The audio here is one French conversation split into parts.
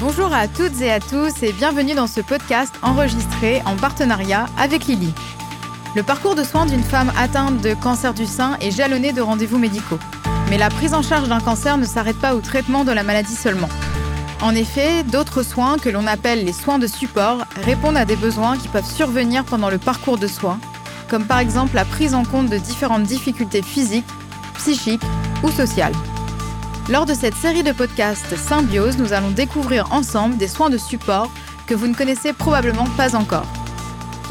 Bonjour à toutes et à tous et bienvenue dans ce podcast enregistré en partenariat avec Lily. Le parcours de soins d'une femme atteinte de cancer du sein est jalonné de rendez-vous médicaux. Mais la prise en charge d'un cancer ne s'arrête pas au traitement de la maladie seulement. En effet, d'autres soins, que l'on appelle les soins de support, répondent à des besoins qui peuvent survenir pendant le parcours de soins, comme par exemple la prise en compte de différentes difficultés physiques, psychiques ou sociales. Lors de cette série de podcasts Symbiose, nous allons découvrir ensemble des soins de support que vous ne connaissez probablement pas encore.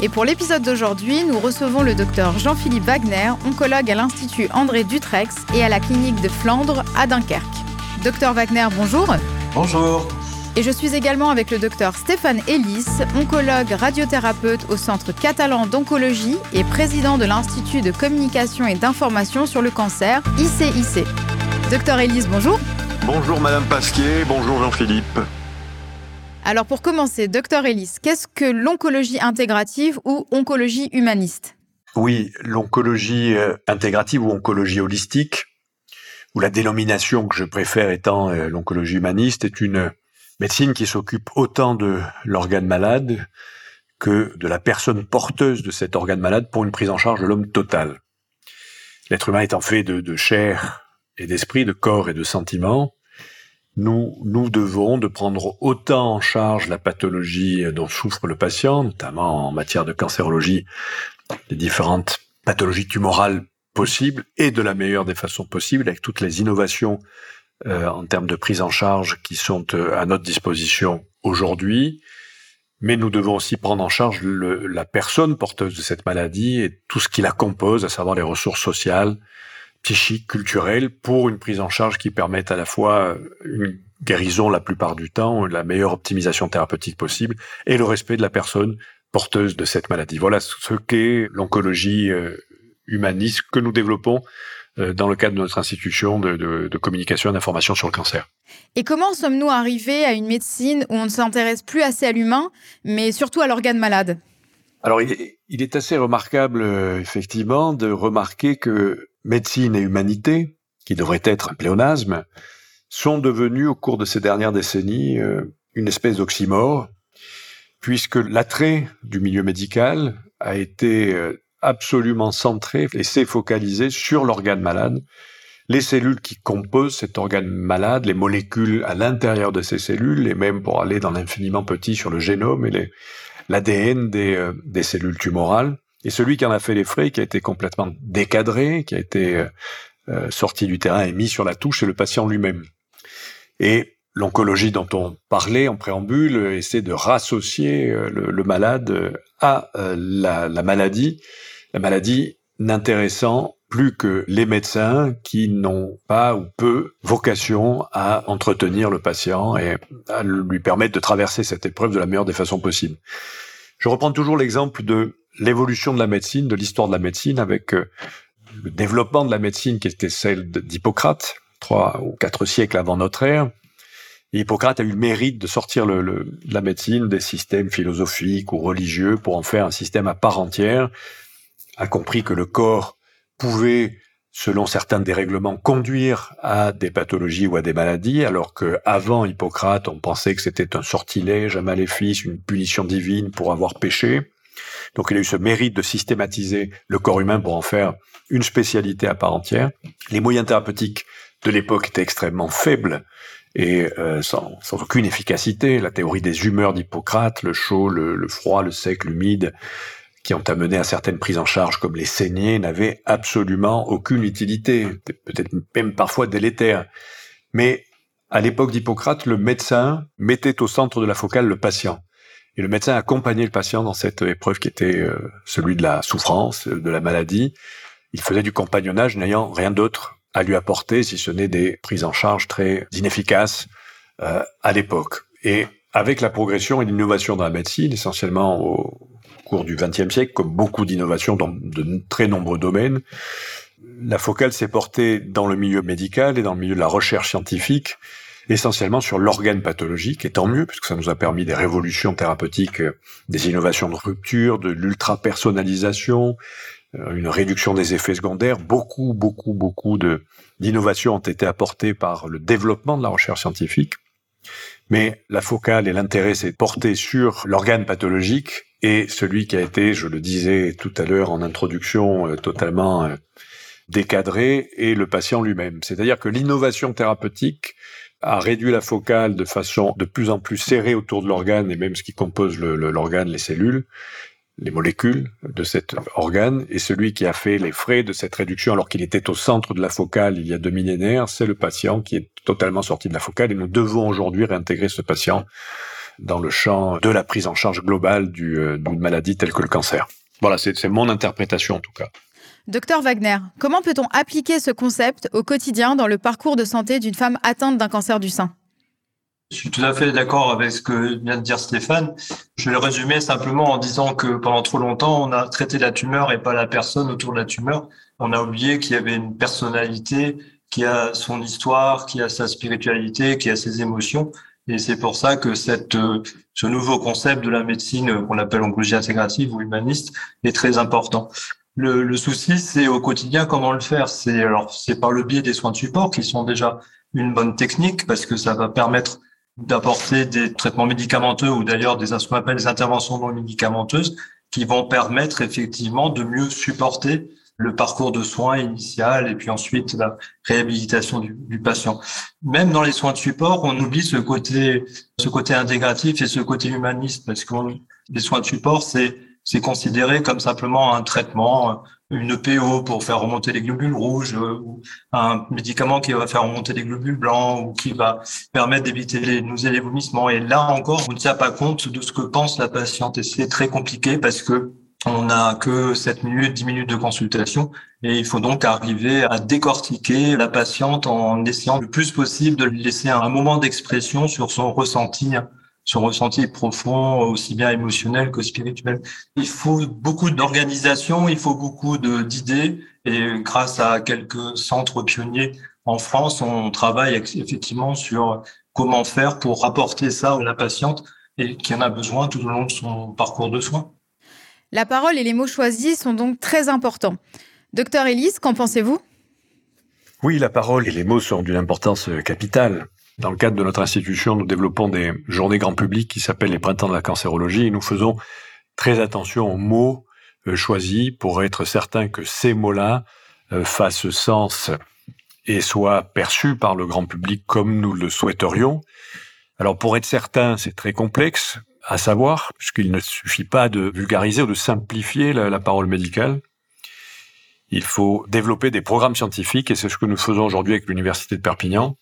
Et pour l'épisode d'aujourd'hui, nous recevons le docteur Jean-Philippe Wagner, oncologue à l'Institut André Dutrex et à la clinique de Flandre à Dunkerque. Docteur Wagner, bonjour. Bonjour. Et je suis également avec le docteur Stéphane Ellis, oncologue radiothérapeute au Centre catalan d'oncologie et président de l'Institut de communication et d'information sur le cancer, ICIC. Docteur Ellis, bonjour. Bonjour Madame Pasquier, bonjour Jean-Philippe. Alors pour commencer, docteur Ellis, qu'est-ce que l'oncologie intégrative ou oncologie humaniste? Oui, l'oncologie euh, intégrative ou oncologie holistique, ou la dénomination que je préfère étant euh, l'oncologie humaniste, est une médecine qui s'occupe autant de l'organe malade que de la personne porteuse de cet organe malade pour une prise en charge de l'homme total. L'être humain étant fait de, de chair, et d'esprit, de corps et de sentiments, nous, nous devons de prendre autant en charge la pathologie dont souffre le patient, notamment en matière de cancérologie, les différentes pathologies tumorales possibles et de la meilleure des façons possibles avec toutes les innovations euh, en termes de prise en charge qui sont euh, à notre disposition aujourd'hui. Mais nous devons aussi prendre en charge le, la personne porteuse de cette maladie et tout ce qui la compose, à savoir les ressources sociales, psychique, culturelle, pour une prise en charge qui permette à la fois une guérison la plupart du temps, la meilleure optimisation thérapeutique possible et le respect de la personne porteuse de cette maladie. Voilà ce qu'est l'oncologie euh, humaniste que nous développons euh, dans le cadre de notre institution de, de, de communication et d'information sur le cancer. Et comment sommes-nous arrivés à une médecine où on ne s'intéresse plus assez à l'humain, mais surtout à l'organe malade? Alors, il est, il est, assez remarquable, euh, effectivement, de remarquer que médecine et humanité, qui devrait être un pléonasme, sont devenus au cours de ces dernières décennies euh, une espèce d'oxymore, puisque l'attrait du milieu médical a été euh, absolument centré et s'est focalisé sur l'organe malade, les cellules qui composent cet organe malade, les molécules à l'intérieur de ces cellules, et même pour aller dans l'infiniment petit sur le génome et l'ADN euh, des cellules tumorales. Et celui qui en a fait les frais, qui a été complètement décadré, qui a été euh, euh, sorti du terrain et mis sur la touche, c'est le patient lui-même. Et l'oncologie dont on parlait en préambule essaie de rassocier euh, le, malade à la, la, maladie, la maladie n'intéressant plus que les médecins qui n'ont pas ou peu vocation à entretenir le patient et à lui permettre de traverser cette épreuve de la meilleure des façons possibles. Je reprends toujours l'exemple de l'évolution de la médecine, de l'histoire de la médecine, avec euh, le développement de la médecine qui était celle d'Hippocrate, trois ou quatre siècles avant notre ère. Et Hippocrate a eu le mérite de sortir le, le, la médecine des systèmes philosophiques ou religieux pour en faire un système à part entière, a compris que le corps pouvait, selon certains dérèglements, conduire à des pathologies ou à des maladies, alors que avant Hippocrate, on pensait que c'était un sortilège, un maléfice, une punition divine pour avoir péché. Donc il a eu ce mérite de systématiser le corps humain pour en faire une spécialité à part entière. Les moyens thérapeutiques de l'époque étaient extrêmement faibles et euh, sans, aucune efficacité. La théorie des humeurs d'Hippocrate, le chaud, le, froid, le sec, l'humide, qui ont amené à certaines prises en charge comme les saignées, n'avaient absolument aucune utilité, peut-être même parfois délétère. Mais à l'époque d'Hippocrate, le médecin mettait au centre de la focale le patient. Et le médecin accompagnait le patient dans cette épreuve qui était euh, celui de la souffrance, de la maladie. Il faisait du compagnonnage n'ayant rien d'autre à lui apporter, si ce n'est des prises en charge très inefficaces euh, à l'époque. Et avec la progression et l'innovation dans la médecine, essentiellement au cours du XXe siècle, comme beaucoup d'innovations dans de très nombreux domaines, la focale s'est portée dans le milieu médical et dans le milieu de la recherche scientifique essentiellement sur l'organe pathologique, et tant mieux, puisque ça nous a permis des révolutions thérapeutiques, euh, des innovations de rupture, de l'ultra-personnalisation, euh, une réduction des effets secondaires. Beaucoup, beaucoup, beaucoup de d'innovations ont été apportées par le développement de la recherche scientifique. Mais la focale et l'intérêt, c'est porté sur l'organe pathologique et celui qui a été, je le disais tout à l'heure en introduction, euh, totalement décadré, et le patient lui-même. C'est-à-dire que l'innovation thérapeutique a réduit la focale de façon de plus en plus serrée autour de l'organe et même ce qui compose l'organe, les cellules, les molécules de cet organe, et celui qui a fait les frais de cette réduction alors qu'il était au centre de la focale il y a deux millénaires, c'est le patient qui est totalement sorti de la focale, et nous devons aujourd'hui réintégrer ce patient dans le champ de la prise en charge globale euh, d'une maladie telle que le cancer. Voilà, c'est mon interprétation en tout cas. Docteur Wagner, comment peut-on appliquer ce concept au quotidien dans le parcours de santé d'une femme atteinte d'un cancer du sein? Je suis tout à fait d'accord avec ce que vient de dire Stéphane. Je vais le résumer simplement en disant que pendant trop longtemps, on a traité la tumeur et pas la personne autour de la tumeur. On a oublié qu'il y avait une personnalité qui a son histoire, qui a sa spiritualité, qui a ses émotions. Et c'est pour ça que euh, ce nouveau concept de la médecine qu'on appelle oncologie intégrative ou humaniste est très important. Le, le souci, c'est au quotidien comment le faire. C'est alors c'est par le biais des soins de support qui sont déjà une bonne technique parce que ça va permettre d'apporter des traitements médicamenteux ou d'ailleurs des ce qu'on appelle des interventions non médicamenteuses qui vont permettre effectivement de mieux supporter le parcours de soins initial et puis ensuite la réhabilitation du, du, patient. Même dans les soins de support, on oublie ce côté, ce côté intégratif et ce côté humaniste parce que les soins de support, c'est c'est considéré comme simplement un traitement, une PO pour faire remonter les globules rouges, euh, ou un médicament qui va faire remonter les globules blancs ou qui va permettre d'éviter les nausées les vomissements. Et là encore, on ne tient pas compte de ce que pense la patiente. Et c'est très compliqué parce que on n'a que 7 minutes, 10 minutes de consultation. Et il faut donc arriver à décortiquer la patiente en essayant le plus possible de lui laisser un moment d'expression sur son ressenti son ressenti profond, aussi bien émotionnel que spirituel. Il faut beaucoup d'organisation, il faut beaucoup d'idées, et grâce à quelques centres pionniers en France, on travaille effectivement sur comment faire pour apporter ça à la patiente et qui en a besoin tout au long de son parcours de soins. La parole et les mots choisis sont donc très importants. Docteur Elise, qu'en pensez-vous? Oui, la parole et les mots sont d'une importance capitale. Dans le cadre de notre institution, nous développons des journées grand public qui s'appellent les printemps de la cancérologie et nous faisons très attention aux mots euh, choisis pour être certain que ces mots-là euh, fassent sens et soient perçus par le grand public comme nous le souhaiterions. Alors pour être certain, c'est très complexe à savoir, puisqu'il ne suffit pas de vulgariser ou de simplifier la, la parole médicale. Il faut développer des programmes scientifiques et c'est ce que nous faisons aujourd'hui avec l'Université de Perpignan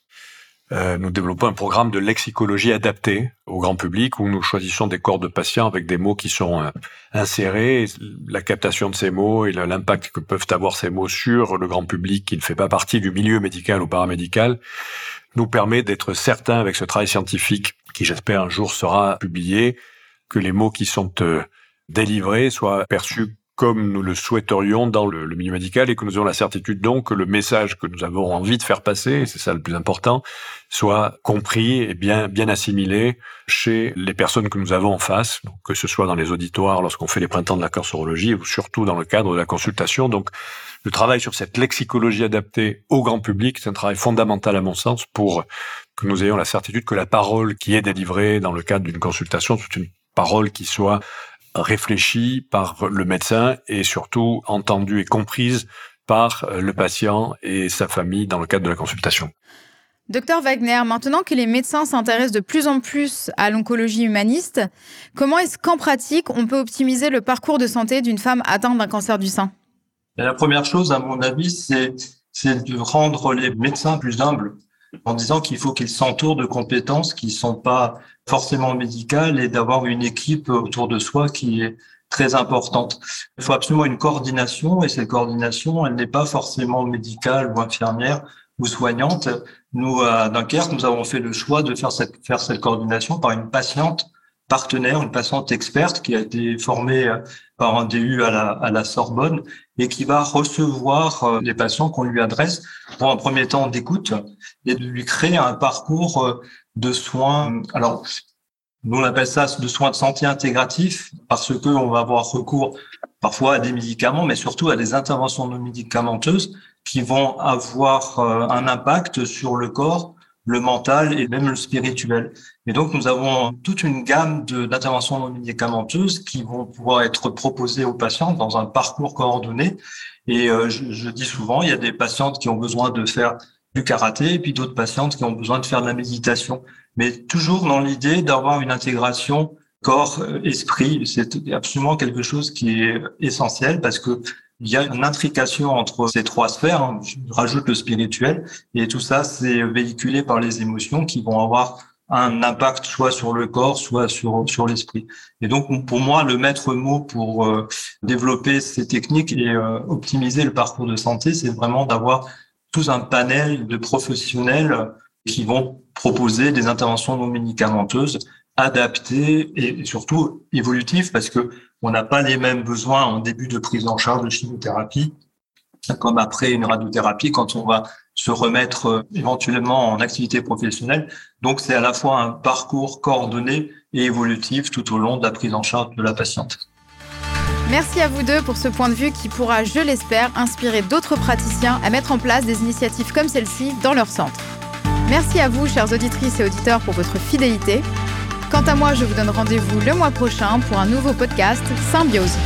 euh, nous développons un programme de lexicologie adapté au grand public où nous choisissons des corps de patients avec des mots qui sont insérés. La captation de ces mots et l'impact que peuvent avoir ces mots sur le grand public qui ne fait pas partie du milieu médical ou paramédical nous permet d'être certains avec ce travail scientifique qui j'espère un jour sera publié que les mots qui sont euh, délivrés soient perçus comme nous le souhaiterions dans le, milieu médical et que nous ayons la certitude donc que le message que nous avons envie de faire passer, c'est ça le plus important, soit compris et bien bien assimilé chez les personnes que nous avons en face, que ce soit dans les auditoires lorsqu'on fait les printemps de la cancérologie ou surtout dans le cadre de la consultation. Donc le travail sur cette lexicologie adaptée au grand public, c'est un travail fondamental à mon sens pour que nous ayons la certitude que la parole qui est délivrée dans le cadre d'une consultation, c'est une parole qui soit réfléchie par le médecin et surtout entendue et comprise par euh, le patient et sa famille dans le cadre de la consultation. Docteur Wagner, maintenant que les médecins s'intéressent de plus en plus à l'oncologie humaniste, comment est-ce qu'en pratique on peut optimiser le parcours de santé d'une femme atteinte d'un cancer du sein? La première chose, à mon avis, c'est de rendre les médecins plus humbles en disant qu'il faut qu'ils s'entourent de compétences qui ne sont pas forcément médicales et d'avoir une équipe autour de soi qui est très importante. Il faut absolument une coordination et cette coordination, elle n'est pas forcément médicale ou infirmière ou soignante. Nous, à Dunkerque, nous avons fait le choix de faire cette, faire cette coordination par une patiente partenaire, une patiente experte qui a été formée par un DU à la, à la Sorbonne et qui va recevoir euh, les patients qu'on lui adresse pour un premier temps d'écoute et de lui créer un parcours euh, de soins. Alors, nous on appelle ça de soins de santé intégratifs parce que on va avoir recours parfois à des médicaments, mais surtout à des interventions non médicamenteuses qui vont avoir euh, un impact sur le corps le mental et même le spirituel. Et donc, nous avons toute une gamme d'interventions non médicamenteuses qui vont pouvoir être proposées aux patients dans un parcours coordonné. Et euh, je, je, dis souvent, il y a des patientes qui ont besoin de faire du karaté et puis d'autres patientes qui ont besoin de faire de la méditation. Mais toujours dans l'idée d'avoir une intégration corps-esprit. C'est absolument quelque chose qui est essentiel parce que il y a une intrication entre ces trois sphères. Hein. Je rajoute le spirituel et tout ça, c'est véhiculé par les émotions qui vont avoir un impact soit sur le corps, soit sur sur l'esprit. Et donc pour moi, le maître mot pour euh, développer ces techniques et euh, optimiser le parcours de santé, c'est vraiment d'avoir tout un panel de professionnels qui vont proposer des interventions non médicamenteuses adaptées et surtout évolutives parce que on n'a pas les mêmes besoins en début de prise en charge de chimiothérapie comme après une radiothérapie quand on va se remettre euh, éventuellement en activité professionnelle. Donc c'est à la fois un parcours coordonné et évolutif tout au long de la prise en charge de la patiente. Merci à vous deux pour ce point de vue qui pourra, je l'espère, inspirer d'autres praticiens à mettre en place des initiatives comme celle-ci dans leur centre. Merci à vous, chères auditrices et auditeurs, pour votre fidélité. Quant à moi, je vous donne rendez-vous le mois prochain pour un nouveau podcast Symbiose.